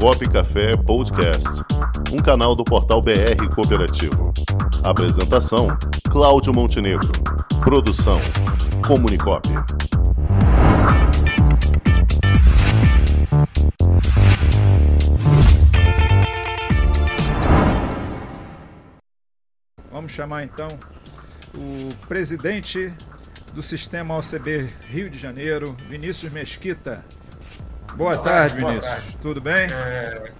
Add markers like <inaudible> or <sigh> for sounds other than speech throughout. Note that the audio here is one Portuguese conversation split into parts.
Comunicop Café Podcast, um canal do portal BR Cooperativo. Apresentação: Cláudio Montenegro. Produção: Comunicop. Vamos chamar então o presidente do sistema OCB Rio de Janeiro, Vinícius Mesquita. Boa, tarde, boa Vinícius. tarde. Tudo bem? É,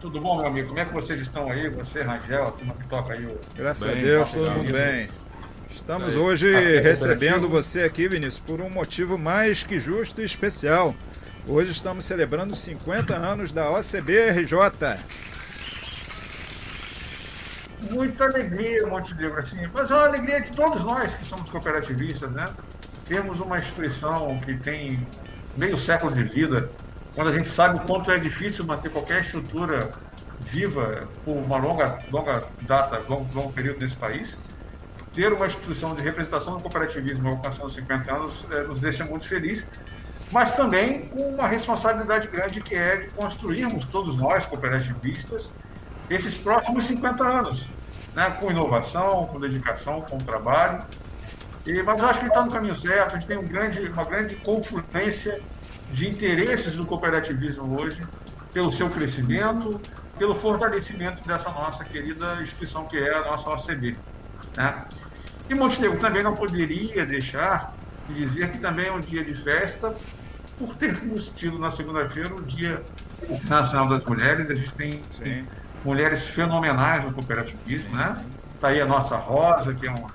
tudo bom, meu amigo? Como é que vocês estão aí? Você, Rangel, a turma que toca aí o. Graças bem, a Deus, tá todo bem. bem. Estamos Aí. hoje Café recebendo você aqui, Vinícius, por um motivo mais que justo e especial. Hoje estamos celebrando os 50 anos da OCB RJ. Muita alegria, Montenegro, assim, mas é uma alegria de todos nós que somos cooperativistas, né? Temos uma instituição que tem meio século de vida, quando a gente sabe o quanto é difícil manter qualquer estrutura viva por uma longa, longa data, longo, longo período nesse país, ter uma instituição de representação do cooperativismo alcançando 50 anos eh, nos deixa muito felizes, mas também com uma responsabilidade grande que é de construirmos, todos nós, cooperativistas, esses próximos 50 anos, né? com inovação, com dedicação, com trabalho. E, mas eu acho que está no caminho certo, a gente tem um grande, uma grande confluência de interesses do cooperativismo hoje, pelo seu crescimento, pelo fortalecimento dessa nossa querida instituição que é a nossa OCB. Né? E Montenegro também não poderia deixar de dizer que também é um dia de festa, por termos tido na segunda-feira o Dia Nacional das Mulheres. A gente tem Sim. mulheres fenomenais no cooperativismo, né? Está aí a nossa Rosa, que é uma,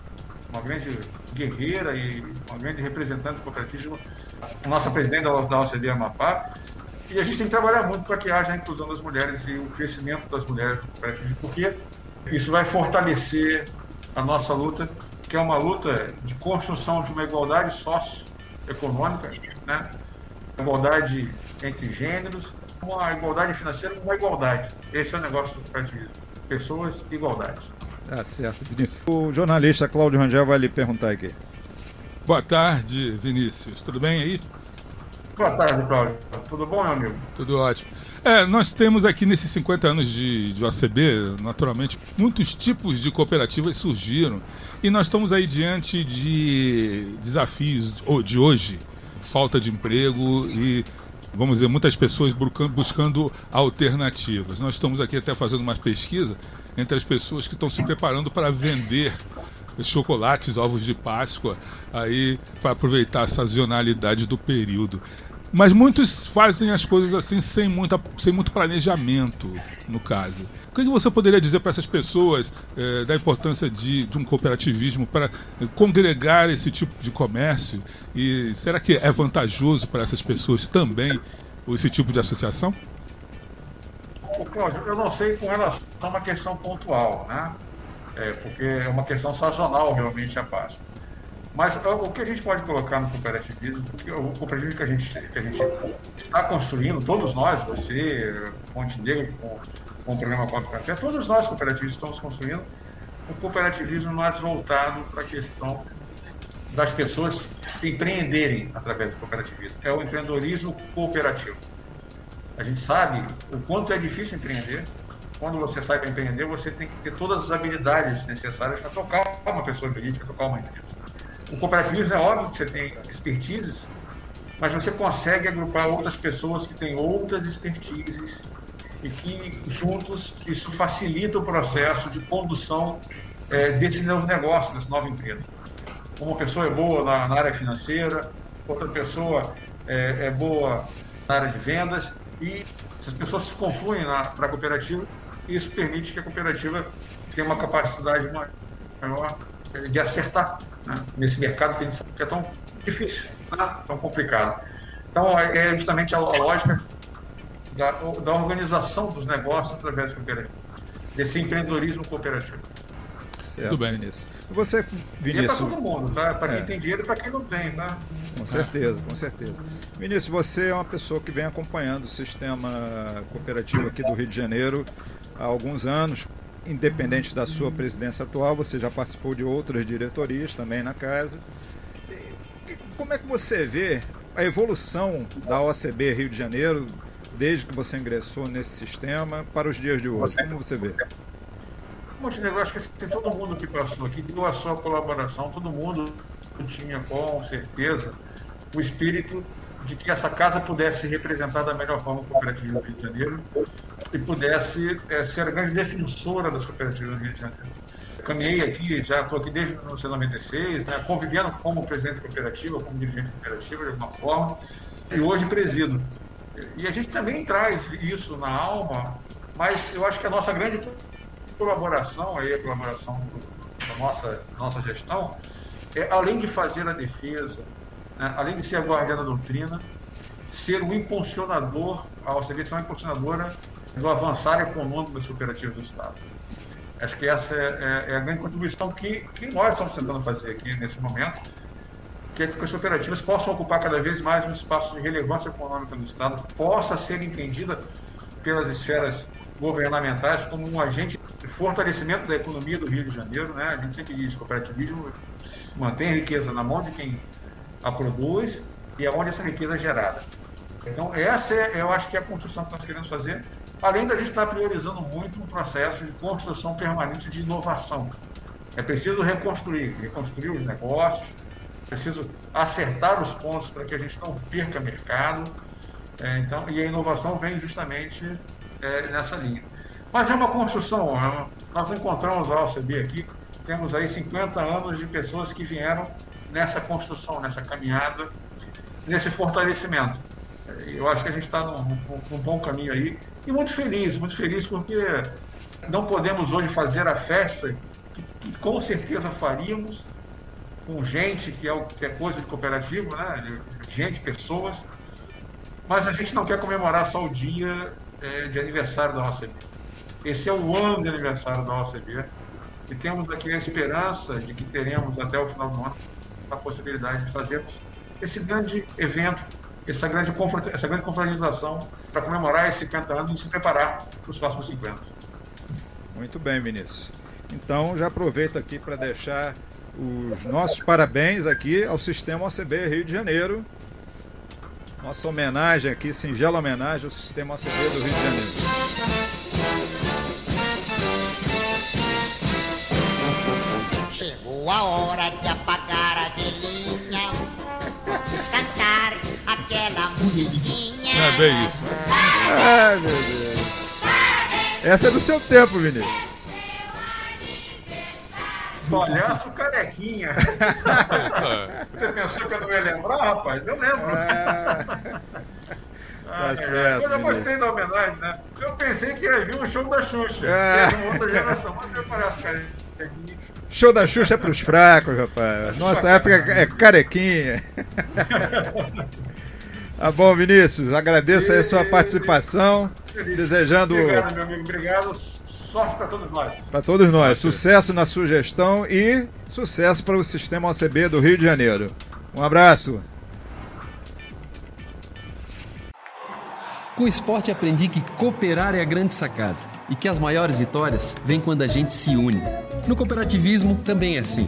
uma grande guerreira e uma grande representante do cooperativismo, nossa presidente da, da OCDE Amapá. E a gente tem que trabalhar muito para que haja a inclusão das mulheres e o crescimento das mulheres no cooperativismo, porque isso vai fortalecer a nossa luta, que é uma luta de construção de uma igualdade socioeconômica, né? igualdade entre gêneros, uma igualdade financeira, uma igualdade. Esse é o negócio do cooperativismo. Pessoas, igualdade. Tá certo, Vinícius. O jornalista Cláudio Rangel vai lhe perguntar aqui. Boa tarde, Vinícius. Tudo bem aí? Boa tarde, Cláudio. Tudo bom, meu amigo? Tudo ótimo. É, nós temos aqui nesses 50 anos de, de OCB, naturalmente, muitos tipos de cooperativas surgiram. E nós estamos aí diante de desafios de hoje. Falta de emprego e, vamos dizer, muitas pessoas buscando, alternativas. Nós estamos aqui até fazendo uma pesquisa entre as pessoas que estão se preparando para vender chocolates, ovos de Páscoa, aí para aproveitar a sazonalidade do período. Mas muitos fazem as coisas assim sem, muita, sem muito planejamento, no caso. O que que você poderia dizer para essas pessoas eh, da importância de, de um cooperativismo para eh, congregar esse tipo de comércio? E será que é vantajoso para essas pessoas também esse tipo de associação? Ô, Cláudio, eu não sei com relação a uma questão pontual, né? É, porque é uma questão sazonal realmente a Páscoa. Mas o que a gente pode colocar no cooperativismo, porque o cooperativismo que a gente, que a gente está construindo, todos nós, você, Montenegro, com, com o programa Copo Café, todos nós cooperativistas estamos construindo um cooperativismo mais voltado para a questão das pessoas empreenderem através do cooperativismo. É o empreendedorismo cooperativo. A gente sabe o quanto é difícil empreender. Quando você sai para empreender, você tem que ter todas as habilidades necessárias para tocar uma pessoa jurídica, tocar uma empresa. O cooperativismo é óbvio que você tem expertises, mas você consegue agrupar outras pessoas que têm outras expertises e que juntos isso facilita o processo de condução eh, desse novo negócio, dessa nova empresa. Uma pessoa é boa na, na área financeira, outra pessoa é, é boa na área de vendas e as pessoas se confluem para a cooperativa e isso permite que a cooperativa tenha uma capacidade ma- maior de acertar né, nesse mercado que a gente sabe que é tão difícil, né, tão complicado. Então, é é justamente a, lógica da, da organização dos negócios através desse empreendedorismo cooperativo. Certo, Tudo bem. Vinícius. E você, E é para Vinícius, todo mundo, tá? Para quem É. tem dinheiro e para quem não tem, tá? com certeza, com certeza. Vinícius, você é uma pessoa que vem acompanhando o sistema cooperativo aqui do Rio de Janeiro há alguns anos. Independente da sua presidência atual, você já participou de outras diretorias também na casa. E como é que você vê a evolução da OCB Rio de Janeiro desde que você ingressou nesse sistema para os dias de hoje? Como você vê? Montenegro, acho que assim, todo mundo que passou aqui deu a sua colaboração, todo mundo tinha com certeza o espírito de que essa casa pudesse representar da melhor forma a cooperativa do Rio de Janeiro e pudesse é, ser a grande defensora das cooperativas do Rio de Janeiro. Caminhei aqui, já estou aqui desde 1996, né, convivendo como presidente cooperativa, como dirigente cooperativa de alguma forma, e hoje presido. E a gente também traz isso na alma, mas eu acho que a nossa grande colaboração, aí, a colaboração da nossa, nossa gestão, é, além de fazer a defesa, né, além de ser a guardiã da doutrina, ser o impulsionador, a OCB ser uma impulsionadora do avançar econômico das cooperativas do Estado. Acho que essa é, é, é, a grande contribuição que, que nós estamos tentando fazer aqui nesse momento, que é que as cooperativas possam ocupar cada vez mais um espaço de relevância econômica do Estado, possa ser entendida pelas esferas governamentais como um agente de fortalecimento da economia do Rio de Janeiro. Né? A gente sempre diz que o cooperativismo mantém a riqueza na mão de quem a produz e aonde essa riqueza é gerada. Então, essa é, eu acho que é a construção que nós queremos fazer, além da gente estar priorizando muito um processo de construção permanente de inovação. É preciso reconstruir, reconstruir os negócios, preciso acertar os pontos para que a gente não perca mercado. É, então, e a inovação vem justamente é, nessa linha. Mas é uma construção. É nós encontramos a OCB aqui, temos aí 50 anos de pessoas que vieram nessa construção, nessa caminhada, nesse fortalecimento. Eu acho que a gente está num, num, bom caminho aí. E muito feliz, muito feliz porque não podemos hoje fazer a festa que, que com certeza faríamos com gente que é, o, que é coisa de cooperativo, né? gente, pessoas, mas a gente não quer comemorar só o dia é, de aniversário da OCB. Esse é o ano de aniversário da OCB e temos aqui a esperança de que teremos até o final do ano a possibilidade de fazermos esse grande evento, essa grande, essa grande confraternização para comemorar esses 50 anos e se preparar para os próximos 50. Muito bem, Vinícius. Então, já aproveito aqui para deixar os nossos parabéns aqui ao Sistema OCB Rio de Janeiro, nossa homenagem aqui, singela homenagem ao Sistema ACB do Rio de Janeiro. Chegou a hora de bem isso. Ai, meu Deus. Essa é do seu tempo, Vinícius. Palhaço carequinha. Você pensou que eu não ia lembrar, rapaz? Eu lembro. É... Ah, tá é. Eu gostei da homenagem, né? Eu pensei que ia vir um show da Xuxa. É. É uma outra geração, mas meu palhaço carequinha. Show da Xuxa é pros fracos, rapaz. Nossa época é carequinha. <laughs> Tá bom, Vinícius. Agradeço aí a sua participação. Desejando. Obrigado, meu amigo. Obrigado sorte para todos nós. Para todos nós. Sucesso na sugestão e sucesso para o sistema OCB do Rio de Janeiro. Um abraço. Com o esporte aprendi que cooperar é a grande sacada e que as maiores vitórias vêm quando a gente se une. No cooperativismo também é assim.